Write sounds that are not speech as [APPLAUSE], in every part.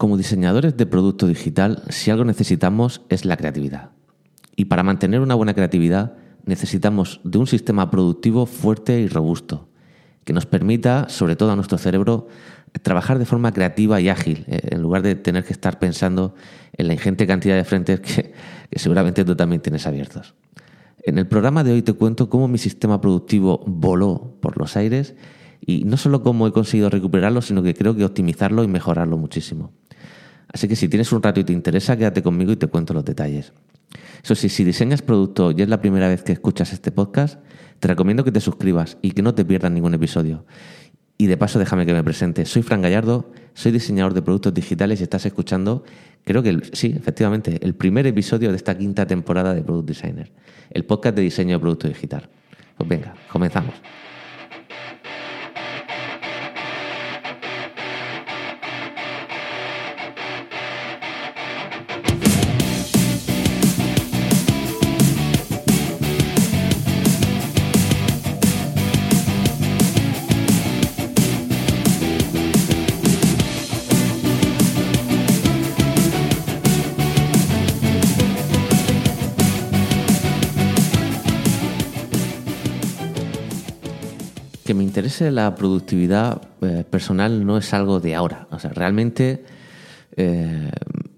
Como diseñadores de producto digital, si algo necesitamos es la creatividad. Y para mantener una buena creatividad necesitamos de un sistema productivo fuerte y robusto, que nos permita, sobre todo a nuestro cerebro, trabajar de forma creativa y ágil, eh, en lugar de tener que estar pensando en la ingente cantidad de frentes que, seguramente tú también tienes abiertos. En el programa de hoy te cuento cómo mi sistema productivo voló por los aires y no solo cómo he conseguido recuperarlo, sino que creo que optimizarlo y mejorarlo muchísimo. Así que si tienes un rato y te interesa, quédate conmigo y te cuento los detalles. Eso sí, si diseñas producto y es la primera vez que escuchas este podcast, te recomiendo que te suscribas y que no te pierdas ningún episodio. Y de paso, déjame que me presente. Soy Fran Gallardo, soy diseñador de productos digitales y estás escuchando, creo que sí, efectivamente, el primer episodio de esta quinta temporada de Product Designer, el podcast de diseño de producto digital. Pues venga, comenzamos. Interese la productividad eh, personal no es algo de ahora. O sea, realmente eh,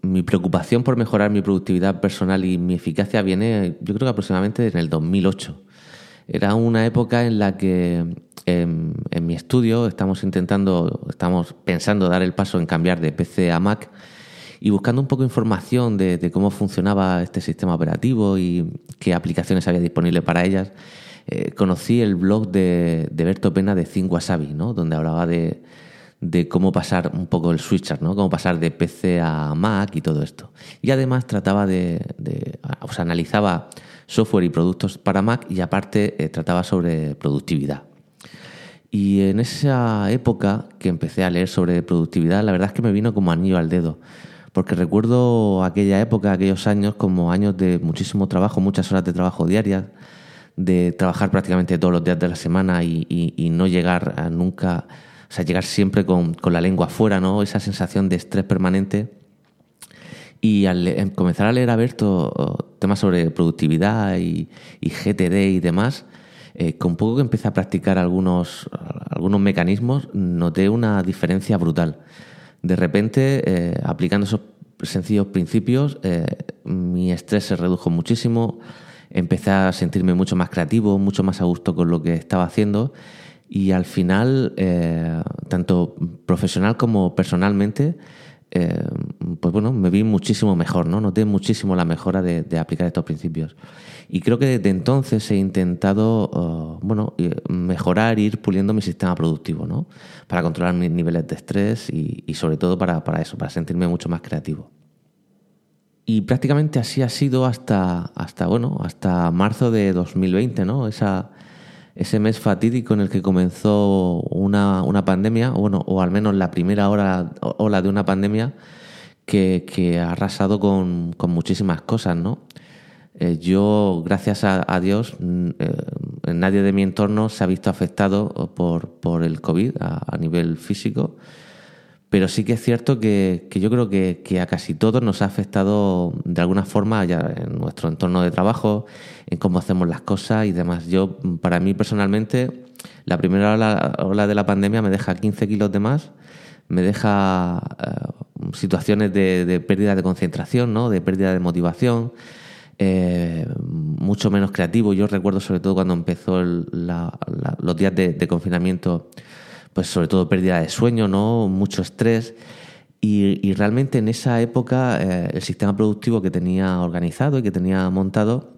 mi preocupación por mejorar mi productividad personal y mi eficacia viene, yo creo que aproximadamente en el 2008. Era una época en la que en, mi estudio estamos intentando, estamos pensando dar el paso en cambiar de PC a Mac y buscando un poco de información de, de cómo funcionaba este sistema operativo y qué aplicaciones había disponibles para ellas. Eh, conocí el blog de, de, Berto Pena de Think Wasabi, ¿no? donde hablaba de, de, cómo pasar un poco el switcher, ¿no? cómo pasar de PC a Mac y todo esto. Y además trataba de, de analizaba software y productos para Mac y aparte eh, trataba sobre productividad. Y en esa época que empecé a leer sobre productividad, la verdad es que me vino como anillo al dedo porque recuerdo aquella época, aquellos años, como años de muchísimo trabajo, muchas horas de trabajo diarias, de trabajar prácticamente todos los días de la semana y, no llegar a nunca, o sea, llegar siempre con, la lengua afuera, ¿no? Esa sensación de estrés permanente. Y al em, comenzar a leer a Berto temas sobre productividad y, GTD y demás, eh, con poco que empecé a practicar algunos, algunos mecanismos, noté una diferencia brutal. De repente, eh, aplicando esos sencillos principios, eh, mi estrés se redujo muchísimo, empecé a sentirme mucho más creativo, mucho más a gusto con lo que estaba haciendo y al final, eh, tanto profesional como personalmente, eh, pues bueno, me vi muchísimo mejor, ¿no? Noté muchísimo la mejora de, aplicar estos principios. Y creo que desde entonces he intentado, uh, bueno, mejorar, ir puliendo mi sistema productivo, ¿no? Para controlar mis niveles de estrés y, y sobre todo para, para eso, para sentirme mucho más creativo. Y prácticamente así ha sido hasta, hasta, bueno, hasta marzo de 2020, ¿no? Esa, ese mes fatídico en el que comenzó una, una pandemia, bueno, o al menos la primera hora, ola de una pandemia que, que ha arrasado con, con, muchísimas cosas, ¿no? Eh, yo, gracias a, Dios, eh, nadie de mi entorno se ha visto afectado por, por el COVID a, a nivel físico. Pero sí que es cierto que, yo creo que, a casi todos nos ha afectado de alguna forma ya en nuestro entorno de trabajo, en cómo hacemos las cosas y demás. Yo, para mí personalmente, la primera ola, de la pandemia me deja 15 kilos de más, me deja eh, situaciones de, pérdida de concentración, ¿no? de pérdida de motivación, eh, mucho menos creativo. Yo recuerdo sobre todo cuando empezó los días de confinamiento pues sobre todo pérdida de sueño, ¿no? Mucho estrés. Y, realmente en esa época eh, el sistema productivo que tenía organizado y que tenía montado,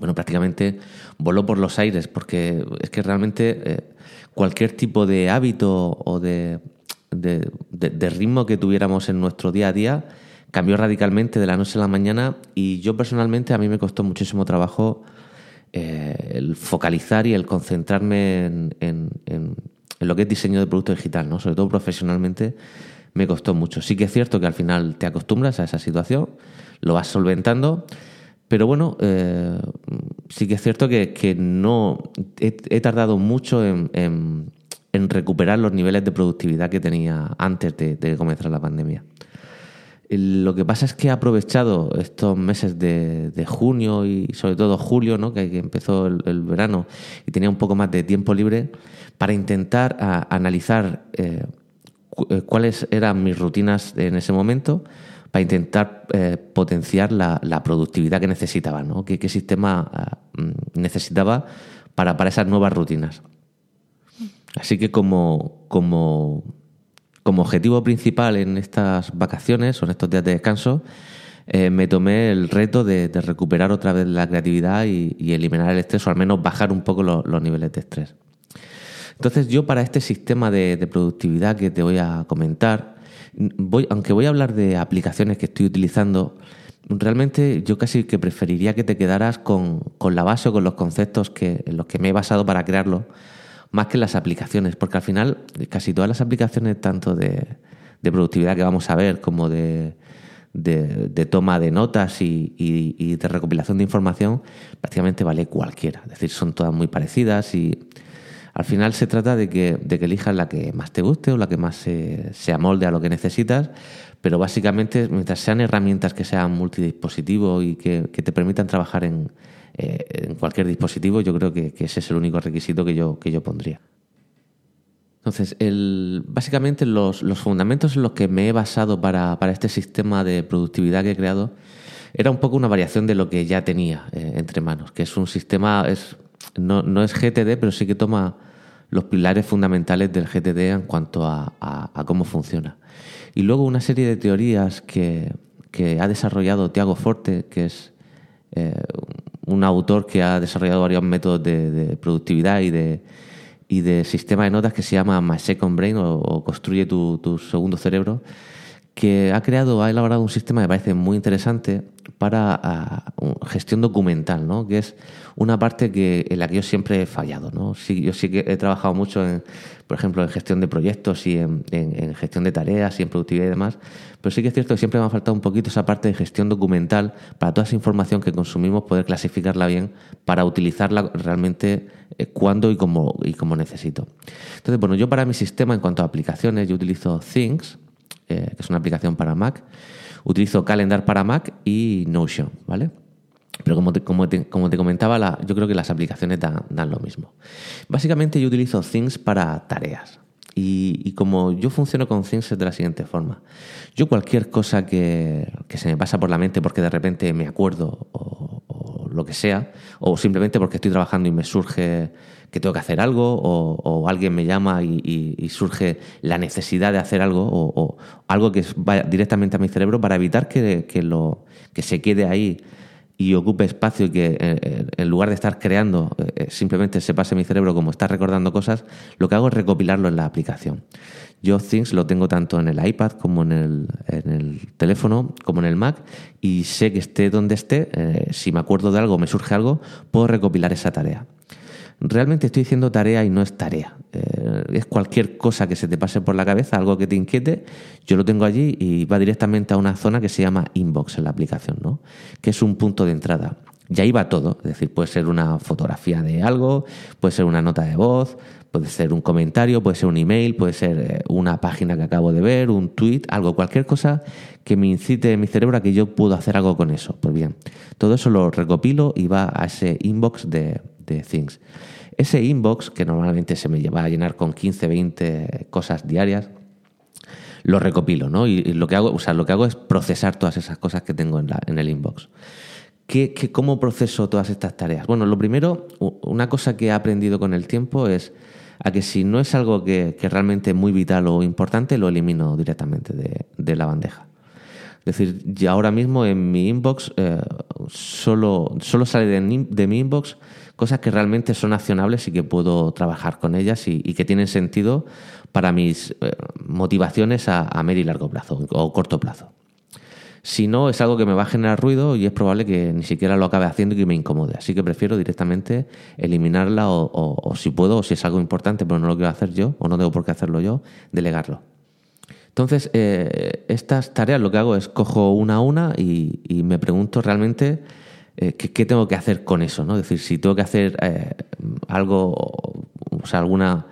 bueno, prácticamente voló por los aires, porque es que realmente eh, cualquier tipo de hábito o de, de, ritmo que tuviéramos en nuestro día a día cambió radicalmente de la noche a la mañana y yo personalmente a mí me costó muchísimo trabajo eh, el focalizar y el concentrarme en, en lo que es diseño de producto digital, ¿no? Sobre todo profesionalmente me costó mucho. Sí que es cierto que al final te acostumbras a esa situación, lo vas solventando, pero bueno, eh, sí que es cierto que, no he, tardado mucho en, recuperar los niveles de productividad que tenía antes de, comenzar la pandemia. Lo que pasa es que he aprovechado estos meses de, junio y sobre todo julio, ¿no? que, empezó el, verano y tenía un poco más de tiempo libre, para intentar analizar eh, eh, cuáles eran mis rutinas en ese momento, para intentar eh, potenciar la, productividad que necesitaba, ¿no? ¿Qué, sistema ah, mm, necesitaba para, para esas nuevas rutinas? Así que como, como como objetivo principal en estas vacaciones o en estos días de descanso, me tomé el reto de, recuperar otra vez la creatividad y, eliminar el estrés o al menos bajar un poco los niveles de estrés. Entonces yo para este sistema de, productividad que te voy a comentar, voy, aunque voy a hablar de aplicaciones que estoy utilizando, realmente yo casi que preferiría que te quedaras con, la base o con los conceptos que, en los que me he basado para crearlo más que las aplicaciones, porque al final casi todas las aplicaciones, tanto de, productividad que vamos a ver como de, toma de notas y, de recopilación de información, prácticamente vale cualquiera. Es decir, son todas muy parecidas y al final se trata de que, de que elijas la que más te guste o la que más se, se amolde a lo que necesitas, pero básicamente mientras sean herramientas que sean multidispositivos y que te permitan trabajar en, eh, en cualquier dispositivo, yo creo que, ese es el único requisito que yo, que yo pondría. Entonces, el, básicamente los, fundamentos en los que me he basado para, este sistema de productividad que he creado era un poco una variación de lo que ya tenía eh, entre manos, que es un sistema, es, no, no, es GTD, pero sí que toma los pilares fundamentales del GTD en cuanto a, cómo funciona. Y luego una serie de teorías que, que ha desarrollado Tiago Forte, que es eh, un autor que ha desarrollado varios métodos de, productividad y de, y de sistema de notas que se llama My Second Brain o, Construye tu, segundo cerebro, que ha creado, ha elaborado un sistema que me parece muy interesante para ah, gestión documental, ¿no? que es una parte que, en la que yo siempre he fallado. ¿no? Sí, yo sí que he trabajado mucho, en, por ejemplo, en gestión de proyectos y en, gestión de tareas y en productividad y demás, pero sí que es cierto que siempre me ha faltado un poquito esa parte de gestión documental para toda esa información que consumimos, poder clasificarla bien para utilizarla realmente eh, cuando y como, y como necesito. Entonces, bueno, yo para mi sistema, en cuanto a aplicaciones, yo utilizo Things, eh, que es una aplicación para Mac. Utilizo Calendar para Mac y Notion, ¿vale? Pero como te, como te, comentaba, la, yo creo que las aplicaciones dan, lo mismo. Básicamente yo utilizo Things para tareas. Y, como yo funciono con Things es de la siguiente forma. Yo cualquier cosa que, que se me pasa por la mente porque de repente me acuerdo o, lo que sea, o simplemente porque estoy trabajando y me surge que tengo que hacer algo o, alguien me llama y, surge la necesidad de hacer algo o, algo que vaya directamente a mi cerebro para evitar que, lo, que se quede ahí y ocupe espacio y que eh, eh, en lugar de estar creando eh, simplemente se pase mi cerebro como está recordando cosas, lo que hago es recopilarlo en la aplicación. Yo Things lo tengo tanto en el iPad como en el, en el teléfono, como en el Mac, y sé que esté donde esté, si me acuerdo de algo, me surge algo, puedo recopilar esa tarea realmente estoy diciendo tarea y no es tarea. Eh, es cualquier cosa que se te pase por la cabeza, algo que te inquiete, yo lo tengo allí y va directamente a una zona que se llama inbox en la aplicación, ¿no? que es un punto de entrada. Y ahí va todo, es decir, puede ser una fotografía de algo, puede ser una nota de voz, puede ser un comentario, puede ser un email, puede ser eh, una página que acabo de ver, un tweet, algo, cualquier cosa que me incite en mi cerebro a que yo puedo hacer algo con eso. Pues bien, todo eso lo recopilo y va a ese inbox de, de Things. Ese inbox, que normalmente se me lleva a llenar con 15, 20 cosas diarias, lo recopilo, ¿no? Y, lo que hago, o sea, lo que hago es procesar todas esas cosas que tengo en, la, en el inbox. ¿Qué, cómo proceso todas estas tareas? Bueno, lo primero, una cosa que he aprendido con el tiempo es a que si no es algo que, realmente es muy vital o importante, lo elimino directamente de, la bandeja. Es decir, ya ahora mismo en mi inbox eh, solo, solo sale de, de mi inbox cosas que realmente son accionables y que puedo trabajar con ellas y, que tienen sentido para mis eh, motivaciones a, medio y largo plazo o corto plazo. Si no, es algo que me va a generar ruido y es probable que ni siquiera lo acabe haciendo y que me incomode. Así que prefiero directamente eliminarla o, si puedo, o si es algo importante pero no lo quiero hacer yo o no tengo por qué hacerlo yo, delegarlo. Entonces, eh, estas tareas lo que hago es cojo una a una y me pregunto realmente eh, ¿qué, tengo que hacer con eso? ¿no? Es decir, si tengo que hacer eh, algo, o sea, alguna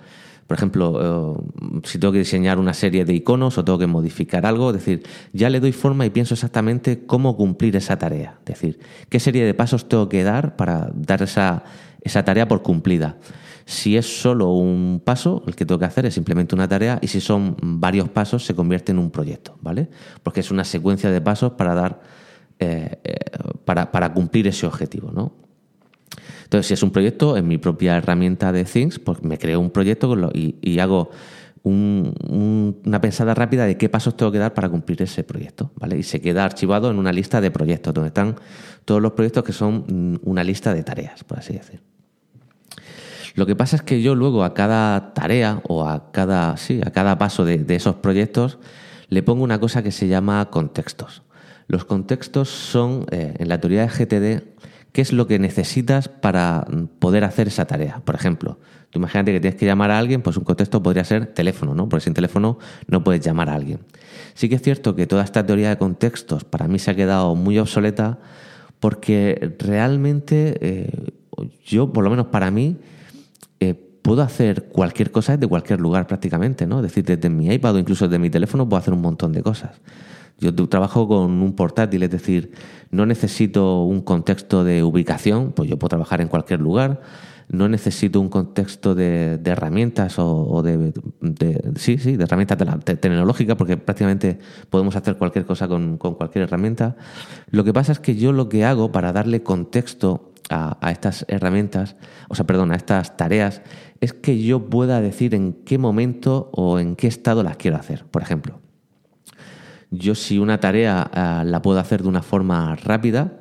Por ejemplo, eh, si tengo que diseñar una serie de iconos o tengo que modificar algo, es decir, ya le doy forma y pienso exactamente cómo cumplir esa tarea. Es decir, qué serie de pasos tengo que dar para dar esa, esa tarea por cumplida. Si es solo un paso, el que tengo que hacer es simplemente una tarea y si son varios pasos se convierte en un proyecto, ¿vale? Porque es una secuencia de pasos para dar, eh, eh, para, cumplir ese objetivo, ¿no? Entonces, si es un proyecto, en mi propia herramienta de Things, pues me creo un proyecto y, hago una pensada rápida de qué pasos tengo que dar para cumplir ese proyecto, ¿vale? Y se queda archivado en una lista de proyectos, donde están todos los proyectos que son mm, una lista de tareas, por así decir. Lo que pasa es que yo luego a cada tarea o a cada, sí, a cada paso de, esos proyectos le pongo una cosa que se llama contextos. Los contextos son, eh, en la teoría de GTD, qué es lo que necesitas para poder hacer esa tarea. Por ejemplo, tú imagínate que tienes que llamar a alguien, pues un contexto podría ser teléfono, ¿no? Porque sin teléfono no puedes llamar a alguien. Sí que es cierto que toda esta teoría de contextos para mí se ha quedado muy obsoleta porque realmente eh, yo, por lo menos para mí, puedo hacer cualquier cosa desde cualquier lugar prácticamente, ¿no? Es decir, desde mi iPad o incluso desde mi teléfono puedo hacer un montón de cosas. Yo trabajo con un portátil, es decir, no necesito un contexto de ubicación, pues yo puedo trabajar en cualquier lugar. No necesito un contexto de, herramientas o, de, sí, sí, de herramientas tecnológicas, porque prácticamente podemos hacer cualquier cosa con, cualquier herramienta. Lo que pasa es que yo lo que hago para darle contexto a, estas herramientas, o sea, perdón, a estas tareas, es que yo pueda decir en qué momento o en qué estado las quiero hacer. Por ejemplo, yo si una tarea ah, la puedo hacer de una forma rápida,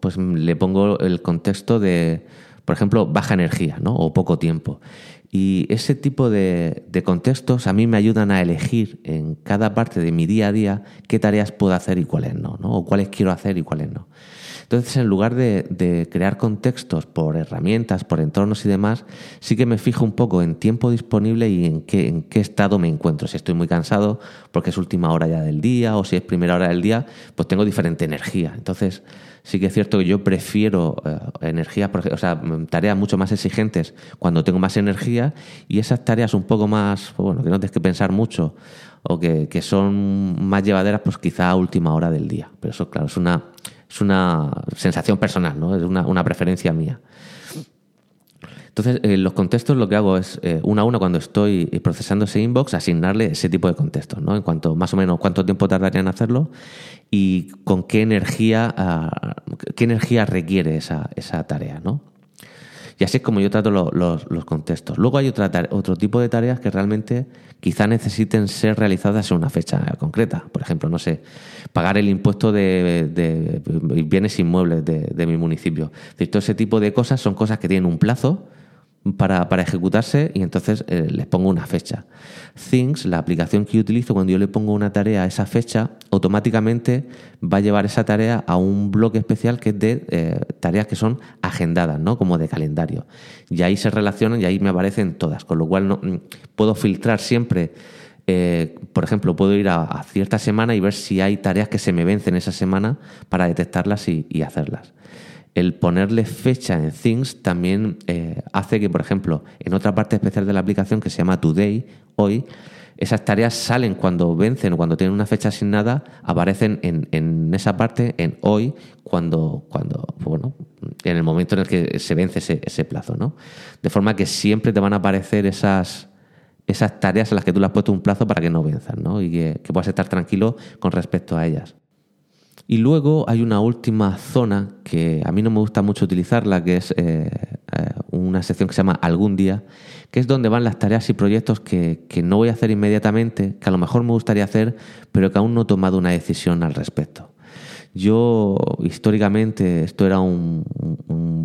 pues le pongo el contexto de, por ejemplo, baja energía, ¿no? O poco tiempo. Y ese tipo de, de, contextos a mí me ayudan a elegir en cada parte de mi día a día qué tareas puedo hacer y cuáles no, ¿no? O cuáles quiero hacer y cuáles no. Entonces, en lugar de, crear contextos por herramientas, por entornos y demás, sí que me fijo un poco en tiempo disponible y en qué, en qué estado me encuentro. Si estoy muy cansado porque es última hora ya del día o si es primera hora del día, pues tengo diferente energía. Entonces, sí que es cierto que yo prefiero eh, energías, o sea, tareas mucho más exigentes cuando tengo más energía y esas tareas un poco más, bueno, que no tienes que pensar mucho o que, que son más llevaderas, pues quizá a última hora del día. Pero eso, claro, es una es una sensación personal, ¿no? Es una, preferencia mía. Entonces, en eh, los contextos lo que hago es, eh, una a una, cuando estoy procesando ese inbox, asignarle ese tipo de contextos, ¿no? En cuanto, más o menos, cuánto tiempo tardaría en hacerlo y con qué energía, ah, qué energía requiere esa, esa tarea, ¿no? Y así es como yo trato los, contextos. Luego hay otra, otro tipo de tareas que realmente quizá necesiten ser realizadas en una fecha concreta. Por ejemplo, no sé, pagar el impuesto de, bienes inmuebles de, mi municipio. todo ese tipo de cosas son cosas que tienen un plazo para, para ejecutarse y entonces eh, les pongo una fecha. Things, la aplicación que yo utilizo, cuando yo le pongo una tarea a esa fecha, automáticamente va a llevar esa tarea a un bloque especial que es de eh, tareas que son agendadas, ¿no? Como de calendario. Y ahí se relacionan y ahí me aparecen todas, con lo cual no, mm, puedo filtrar siempre. Eh, por ejemplo, puedo ir a, cierta semana y ver si hay tareas que se me vencen esa semana para detectarlas y hacerlas el ponerle fecha en Things también eh, hace que, por ejemplo, en otra parte especial de la aplicación que se llama Today, hoy, esas tareas salen cuando vencen o cuando tienen una fecha asignada, aparecen en, esa parte, en hoy, cuando, cuando, bueno, en el momento en el que se vence ese, plazo, ¿no? De forma que siempre te van a aparecer esas, esas tareas en las que tú le has puesto un plazo para que no venzan, ¿no? Y que puedas estar tranquilo con respecto a ellas. Y luego hay una última zona que a mí no me gusta mucho utilizarla, que es eh, eh, una sección que se llama Algún día, que es donde van las tareas y proyectos que, no voy a hacer inmediatamente, que a lo mejor me gustaría hacer, pero que aún no he tomado una decisión al respecto. Yo, históricamente, esto era un,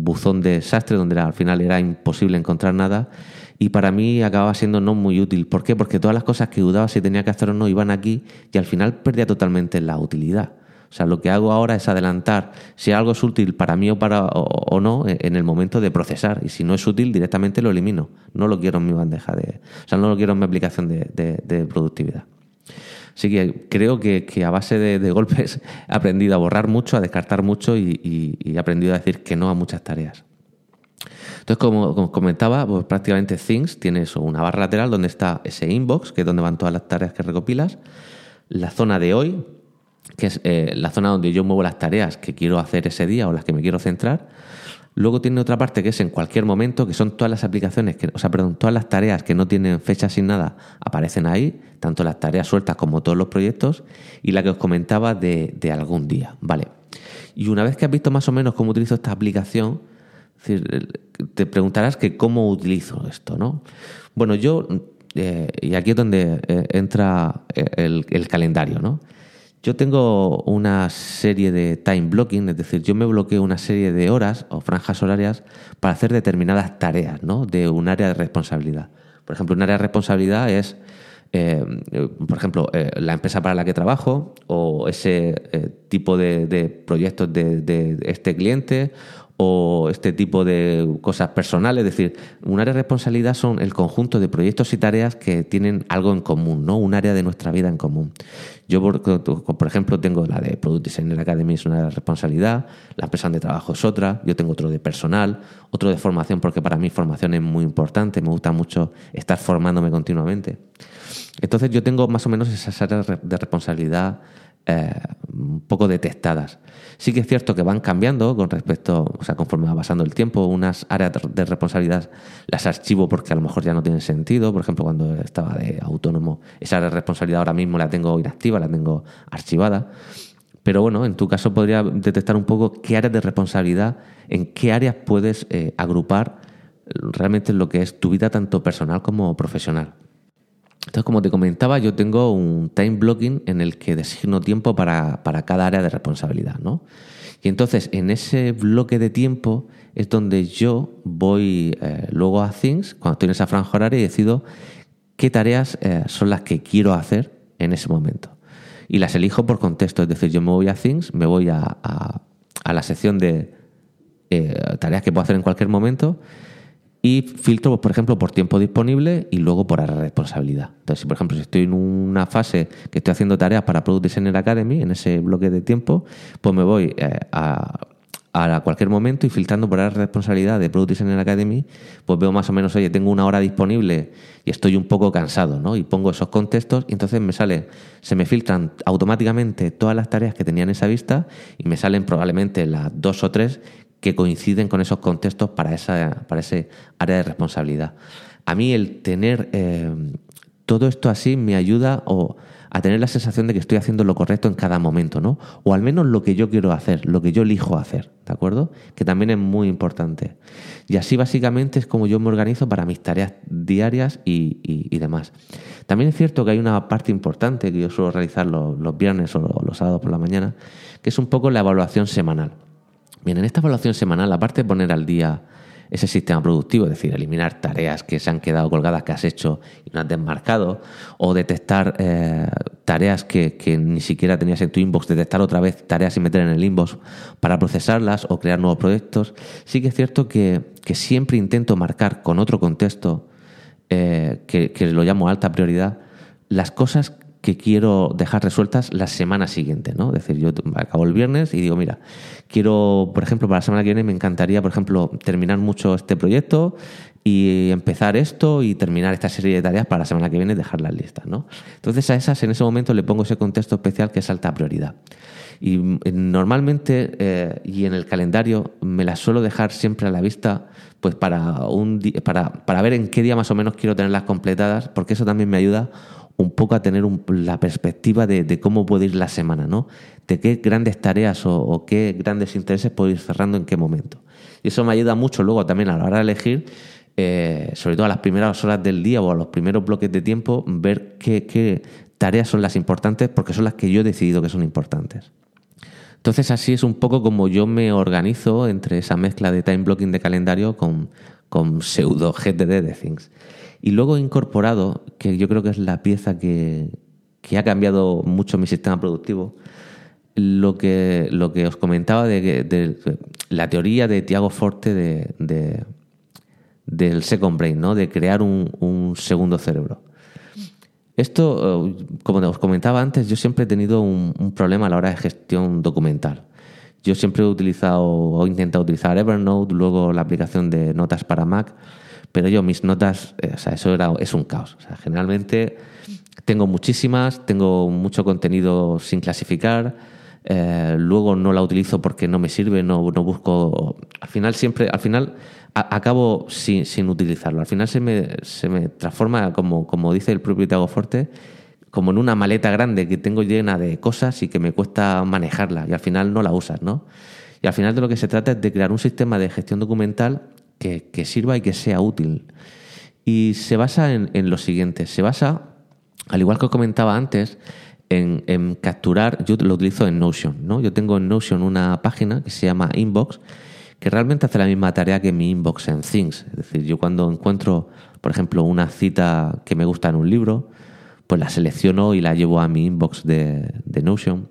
buzón de desastre donde al final era imposible encontrar nada y para mí acababa siendo no muy útil. ¿Por qué? Porque todas las cosas que dudaba si tenía que hacer o no iban aquí y al final perdía totalmente la utilidad. O sea, lo que hago ahora es adelantar si algo es útil para mí o, para, o, no en el momento de procesar. Y si no es útil, directamente lo elimino. No lo quiero en mi bandeja de. O sea, no lo quiero en mi aplicación de, productividad. Así que creo que, a base de, golpes he aprendido a borrar mucho, a descartar mucho y, he aprendido a decir que no a muchas tareas. Entonces, como, como comentaba, pues prácticamente Things tiene eso, una barra lateral donde está ese inbox, que es donde van todas las tareas que recopilas, la zona de hoy, que es eh, la zona donde yo muevo las tareas que quiero hacer ese día o las que me quiero centrar. Luego tiene otra parte que es en cualquier momento, que son todas las aplicaciones, que, o sea, perdón, todas las tareas que no tienen fecha sin nada aparecen ahí, tanto las tareas sueltas como todos los proyectos, y la que os comentaba de, algún día, ¿vale? Y una vez que has visto más o menos cómo utilizo esta aplicación, te preguntarás que cómo utilizo esto, ¿no? Bueno, yo, eh, y aquí es donde eh, entra el, calendario, ¿no? Yo tengo una serie de time blocking, es decir, yo me bloqueo una serie de horas o franjas horarias para hacer determinadas tareas, ¿no? De un área de responsabilidad. Por ejemplo, un área de responsabilidad es eh, por ejemplo, eh, la empresa para la que trabajo o ese eh, tipo de, proyectos de, este cliente o este tipo de cosas personales. Es decir, un área de responsabilidad son el conjunto de proyectos y tareas que tienen algo en común, ¿no? Un área de nuestra vida en común. Yo, por, ejemplo, tengo la de Product Designer Academy, es una responsabilidad, la empresa de trabajo es otra, yo tengo otro de personal, otro de formación, porque para mí formación es muy importante, me gusta mucho estar formándome continuamente. Entonces yo tengo más o menos esas áreas de responsabilidad eh, un poco detectadas. Sí que es cierto que van cambiando con respecto, o sea, conforme va pasando el tiempo, unas áreas de responsabilidad las archivo porque a lo mejor ya no tienen sentido. Por ejemplo, cuando estaba de autónomo, esa área de responsabilidad ahora mismo la tengo inactiva, la tengo archivada. Pero bueno, en tu caso podría detectar un poco qué áreas de responsabilidad, en qué áreas puedes eh, agrupar realmente lo que es tu vida tanto personal como profesional. Entonces, como te comentaba, yo tengo un time blocking en el que designo tiempo para, para cada área de responsabilidad, ¿no? Y entonces, en ese bloque de tiempo es donde yo voy eh, luego a Things, cuando estoy en esa franja horaria, y decido qué tareas eh, son las que quiero hacer en ese momento. Y las elijo por contexto, es decir, yo me voy a Things, me voy a, a, la sección de eh, tareas que puedo hacer en cualquier momento y filtro, por ejemplo, por tiempo disponible y luego por responsabilidad. Entonces, por ejemplo, si estoy en una fase que estoy haciendo tareas para Product Designer Academy, en ese bloque de tiempo, pues me voy eh, a, a cualquier momento y filtrando por de responsabilidad de Product Designer Academy, pues veo más o menos, oye, tengo una hora disponible y estoy un poco cansado, ¿no? Y pongo esos contextos y entonces me sale, se me filtran automáticamente todas las tareas que tenía en esa vista y me salen probablemente las dos o tres que coinciden con esos contextos para, esa, para ese área de responsabilidad. A mí el tener eh, todo esto así me ayuda o a tener la sensación de que estoy haciendo lo correcto en cada momento, ¿no? O al menos lo que yo quiero hacer, lo que yo elijo hacer, ¿de acuerdo? Que también es muy importante. Y así básicamente es como yo me organizo para mis tareas diarias y, y, y demás. También es cierto que hay una parte importante que yo suelo realizar los, los viernes o los sábados por la mañana, que es un poco la evaluación semanal. Bien, en esta evaluación semanal, aparte de poner al día ese sistema productivo, es decir, eliminar tareas que se han quedado colgadas, que has hecho y no has desmarcado, o detectar eh, tareas que, que, ni siquiera tenías en tu inbox, detectar otra vez tareas y meter en el inbox para procesarlas o crear nuevos proyectos, sí que es cierto que, que siempre intento marcar con otro contexto, eh, que, que lo llamo alta prioridad, las cosas que quiero dejar resueltas la semana siguiente, ¿no? Es decir, yo acabo el viernes y digo, mira, quiero, por ejemplo, para la semana que viene me encantaría, por ejemplo, terminar mucho este proyecto y empezar esto y terminar esta serie de tareas para la semana que viene y dejarlas listas, ¿no? Entonces a esas en ese momento le pongo ese contexto especial que es alta prioridad. Y eh, normalmente eh, y en el calendario me las suelo dejar siempre a la vista pues para un para, para ver en qué día más o menos quiero tenerlas completadas, porque eso también me ayuda un poco a tener la perspectiva de, cómo puede ir la semana, ¿no? De qué grandes tareas o, o, qué grandes intereses puedo ir cerrando en qué momento. Y eso me ayuda mucho luego también a la hora de elegir, eh, sobre todo a las primeras horas del día o a los primeros bloques de tiempo, ver qué, qué tareas son las importantes porque son las que yo he decidido que son importantes. Entonces así es un poco como yo me organizo entre esa mezcla de time blocking de calendario con, con pseudo GTD de Things. Y luego he incorporado, que yo creo que es la pieza que, que ha cambiado mucho mi sistema productivo, lo que, lo que os comentaba de, de, la teoría de Tiago Forte de, de, del second brain, ¿no? de crear un, un segundo cerebro. Esto, como os comentaba antes, yo siempre he tenido un, problema a la hora de gestión documental. Yo siempre he utilizado o he intentado utilizar Evernote, luego la aplicación de notas para Mac, pero yo mis notas, eh, o sea, eso era, es un caos. O sea, generalmente tengo muchísimas, tengo mucho contenido sin clasificar, eh, luego no la utilizo porque no me sirve, no, no busco. Al final siempre, al final acabo sin, sin, utilizarlo. Al final se me, se me transforma, como, como dice el propio Tiago Forte, como en una maleta grande que tengo llena de cosas y que me cuesta manejarla y al final no la usas, ¿no? Y al final de lo que se trata es de crear un sistema de gestión documental que, que sirva y que sea útil. Y se basa en, en, lo siguiente, se basa, al igual que os comentaba antes, en, en, capturar, yo lo utilizo en Notion, ¿no? Yo tengo en Notion una página que se llama Inbox, que realmente hace la misma tarea que mi Inbox en Things. Es decir, yo cuando encuentro, por ejemplo, una cita que me gusta en un libro, pues la selecciono y la llevo a mi inbox de, Notion.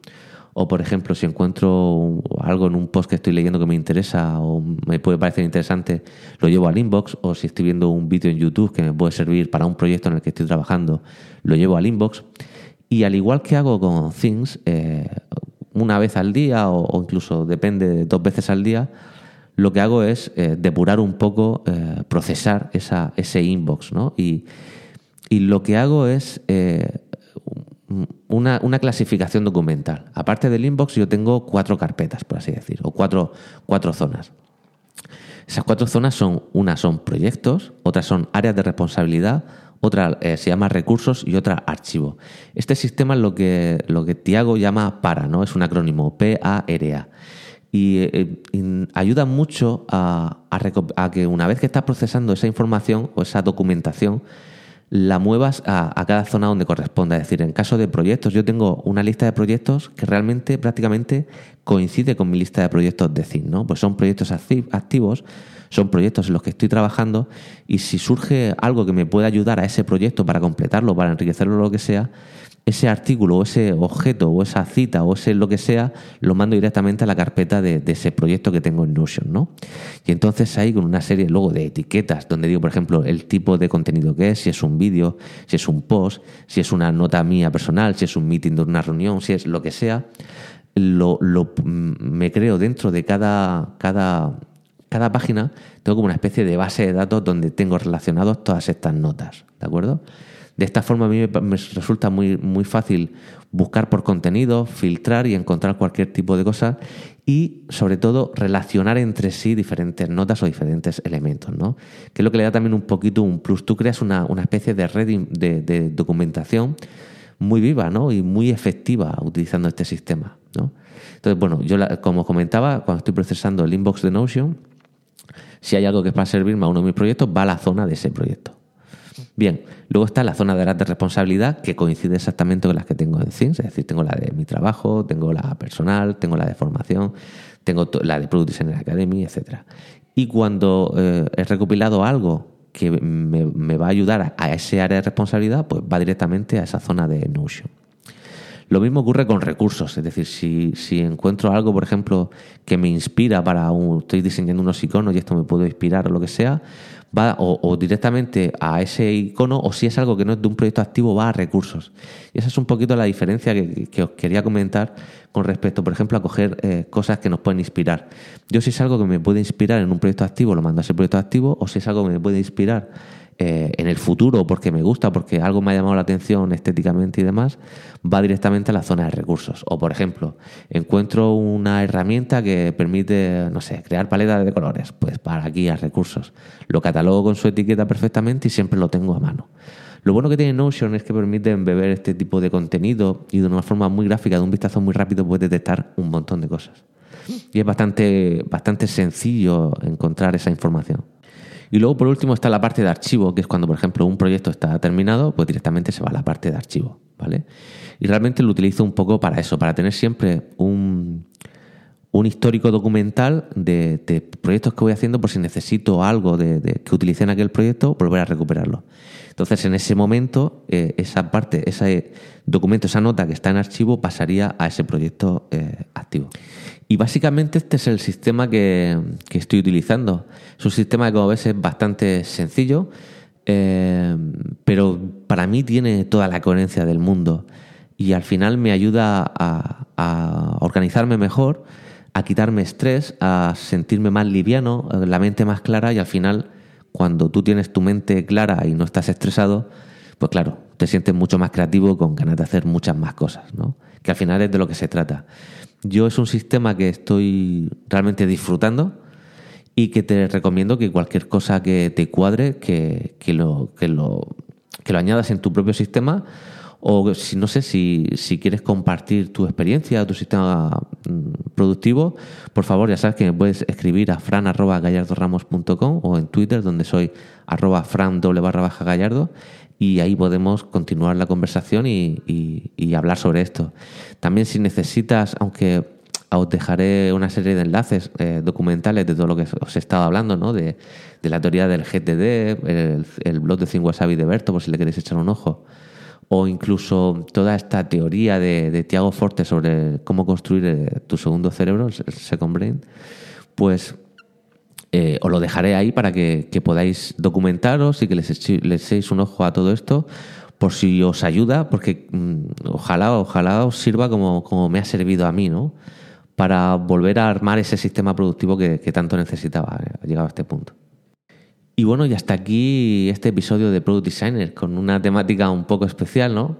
O, por ejemplo, si encuentro algo en un post que estoy leyendo que me interesa o me puede parecer interesante, lo llevo al inbox. O si estoy viendo un vídeo en YouTube que me puede servir para un proyecto en el que estoy trabajando, lo llevo al inbox. Y al igual que hago con Things, eh, una vez al día o, incluso depende, dos veces al día, lo que hago es eh, depurar un poco, eh, procesar esa, ese inbox, ¿no? Y, y lo que hago es eh, una, clasificación documental. Aparte del inbox, yo tengo cuatro carpetas, por así decir, o cuatro, cuatro zonas. Esas cuatro zonas son, una son proyectos, otras son áreas de responsabilidad, otra eh, se llama recursos y otra archivo. Este sistema es lo que, lo que Tiago llama PARA, ¿no? Es un acrónimo, P-A-R-A. Y, eh, ayuda mucho a, que una vez que estás procesando esa información o esa documentación, la muevas a, cada zona donde corresponda. Es decir, en caso de proyectos, yo tengo una lista de proyectos que realmente prácticamente coincide con mi lista de proyectos de CIN, ¿no? Pues son proyectos activos, son proyectos en los que estoy trabajando y si surge algo que me pueda ayudar a ese proyecto para completarlo, para enriquecerlo, lo que sea, ese artículo o ese objeto o esa cita o ese lo que sea, lo mando directamente a la carpeta de, ese proyecto que tengo en Notion, ¿no? Y entonces ahí con una serie luego de etiquetas, donde digo, por ejemplo, el tipo de contenido que es, si es un vídeo, si es un post, si es una nota mía personal, si es un meeting de una reunión, si es lo que sea, lo, lo me creo dentro de cada, cada, cada página, tengo como una especie de base de datos donde tengo relacionados todas estas notas, ¿de acuerdo? De esta forma a mí me resulta muy, muy fácil buscar por contenido, filtrar y encontrar cualquier tipo de cosa y sobre todo relacionar entre sí diferentes notas o diferentes elementos, ¿no? Que es lo que le da también un poquito un plus. Tú creas una, especie de red de, documentación muy viva ¿no? y muy efectiva utilizando este sistema. ¿no? Entonces, bueno, yo como comentaba, cuando estoy procesando el inbox de Notion, si hay algo que es para servirme a uno de mis proyectos, va a la zona de ese proyecto. Bien, luego está la zona de áreas de responsabilidad que coincide exactamente con las que tengo en CINS, es decir, tengo la de mi trabajo, tengo la personal, tengo la de formación, tengo la de Product Designer Academy, etc. Y cuando eh, he recopilado algo que me, va a ayudar a, ese área de responsabilidad, pues va directamente a esa zona de Notion. Lo mismo ocurre con recursos, es decir, si, si encuentro algo, por ejemplo, que me inspira para un, estoy diseñando unos iconos y esto me puede inspirar o lo que sea, va o, directamente a ese icono o si es algo que no es de un proyecto activo va a recursos. Y esa es un poquito la diferencia que, os quería comentar con respecto, por ejemplo, a coger eh, cosas que nos pueden inspirar. Yo si es algo que me puede inspirar en un proyecto activo, lo mando a ese proyecto activo, o si es algo que me puede inspirar eh, en el futuro porque me gusta, porque algo me ha llamado la atención estéticamente y demás, va directamente a la zona de recursos. O, por ejemplo, encuentro una herramienta que permite, no sé, crear paletas de colores, pues para aquí a recursos. Lo catalogo con su etiqueta perfectamente y siempre lo tengo a mano. Lo bueno que tiene Notion es que permite beber este tipo de contenido y de una forma muy gráfica, de un vistazo muy rápido, puedes detectar un montón de cosas. Y es bastante, bastante sencillo encontrar esa información. Y luego, por último, está la parte de archivo, que es cuando, por ejemplo, un proyecto está terminado, pues directamente se va a la parte de archivo, ¿vale? Y realmente lo utilizo un poco para eso, para tener siempre un, un histórico documental de, proyectos que voy haciendo por si necesito algo de, que utilicé en aquel proyecto, volver a recuperarlo. Entonces, en ese momento, eh, esa parte, ese documento, esa nota que está en archivo, pasaría a ese proyecto eh, activo. Y básicamente este es el sistema que, estoy utilizando. Es un sistema que, como ves, es bastante sencillo, eh, pero para mí tiene toda la coherencia del mundo y al final me ayuda a, organizarme mejor, a quitarme estrés, a sentirme más liviano, la mente más clara y al final, cuando tú tienes tu mente clara y no estás estresado, pues claro, te sientes mucho más creativo con ganas de hacer muchas más cosas, ¿no? Que al final es de lo que se trata. Yo es un sistema que estoy realmente disfrutando y que te recomiendo que cualquier cosa que te cuadre, que, que, lo, que, lo, que lo añadas en tu propio sistema o si no sé si, si quieres compartir tu experiencia, tu sistema mm, productivo, por favor ya sabes que me puedes escribir a fran.gallardoramos.com o en Twitter donde soy arroba fran doble barra baja gallardo y ahí podemos continuar la conversación y, hablar sobre esto. También si necesitas, aunque os dejaré una serie de enlaces eh, documentales de todo lo que os he estado hablando, ¿no? de, de la teoría del GTD, el, blog de Cinco Wasabi de Berto, por si le queréis echar un ojo, o incluso toda esta teoría de, Tiago Forte sobre cómo construir eh, tu segundo cerebro, el second brain, pues eh, os lo dejaré ahí para que, podáis documentaros y que les, echéis un ojo a todo esto por si os ayuda, porque mm, ojalá, ojalá os sirva como, como, me ha servido a mí, ¿no? Para volver a armar ese sistema productivo que, tanto necesitaba, eh, llegado a este punto. Y bueno, y hasta aquí este episodio de Product Designer, con una temática un poco especial, ¿no?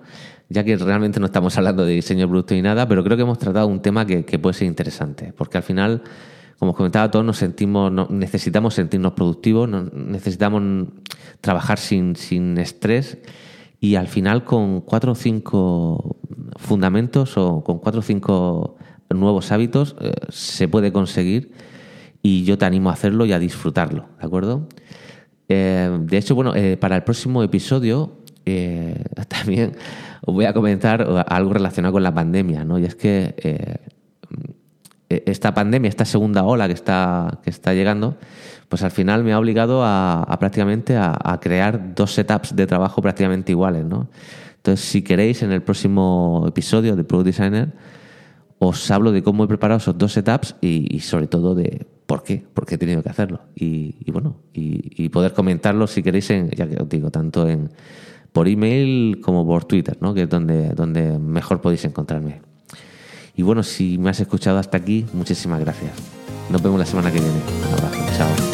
Ya que realmente no estamos hablando de diseño de producto y nada, pero creo que hemos tratado un tema que, que puede ser interesante, porque al final como os comentaba, todos nos sentimos, necesitamos sentirnos productivos, necesitamos trabajar sin, sin estrés y al final con cuatro o cinco fundamentos o con cuatro o cinco nuevos hábitos eh, se puede conseguir y yo te animo a hacerlo y a disfrutarlo, ¿de acuerdo? Eh, de hecho, bueno, eh, para el próximo episodio [LAUGHS] también os voy a comentar algo relacionado con la pandemia, ¿no? Y es que e, esta pandemia, esta segunda ola que está, que está llegando, pues al final me ha obligado a, prácticamente a, crear dos setups de trabajo prácticamente iguales, ¿no? Entonces, si queréis, en el próximo episodio de Product Designer, os hablo de cómo he preparado esos dos setups y, sobre todo de por qué, por qué he tenido que hacerlo. Y, bueno, y, poder comentarlo si queréis, en, ya que os digo, tanto en por email como por Twitter, ¿no? que es donde, donde mejor podéis encontrarme. Y bueno, si me has escuchado hasta aquí, muchísimas gracias. Nos vemos la semana que viene. Un abrazo.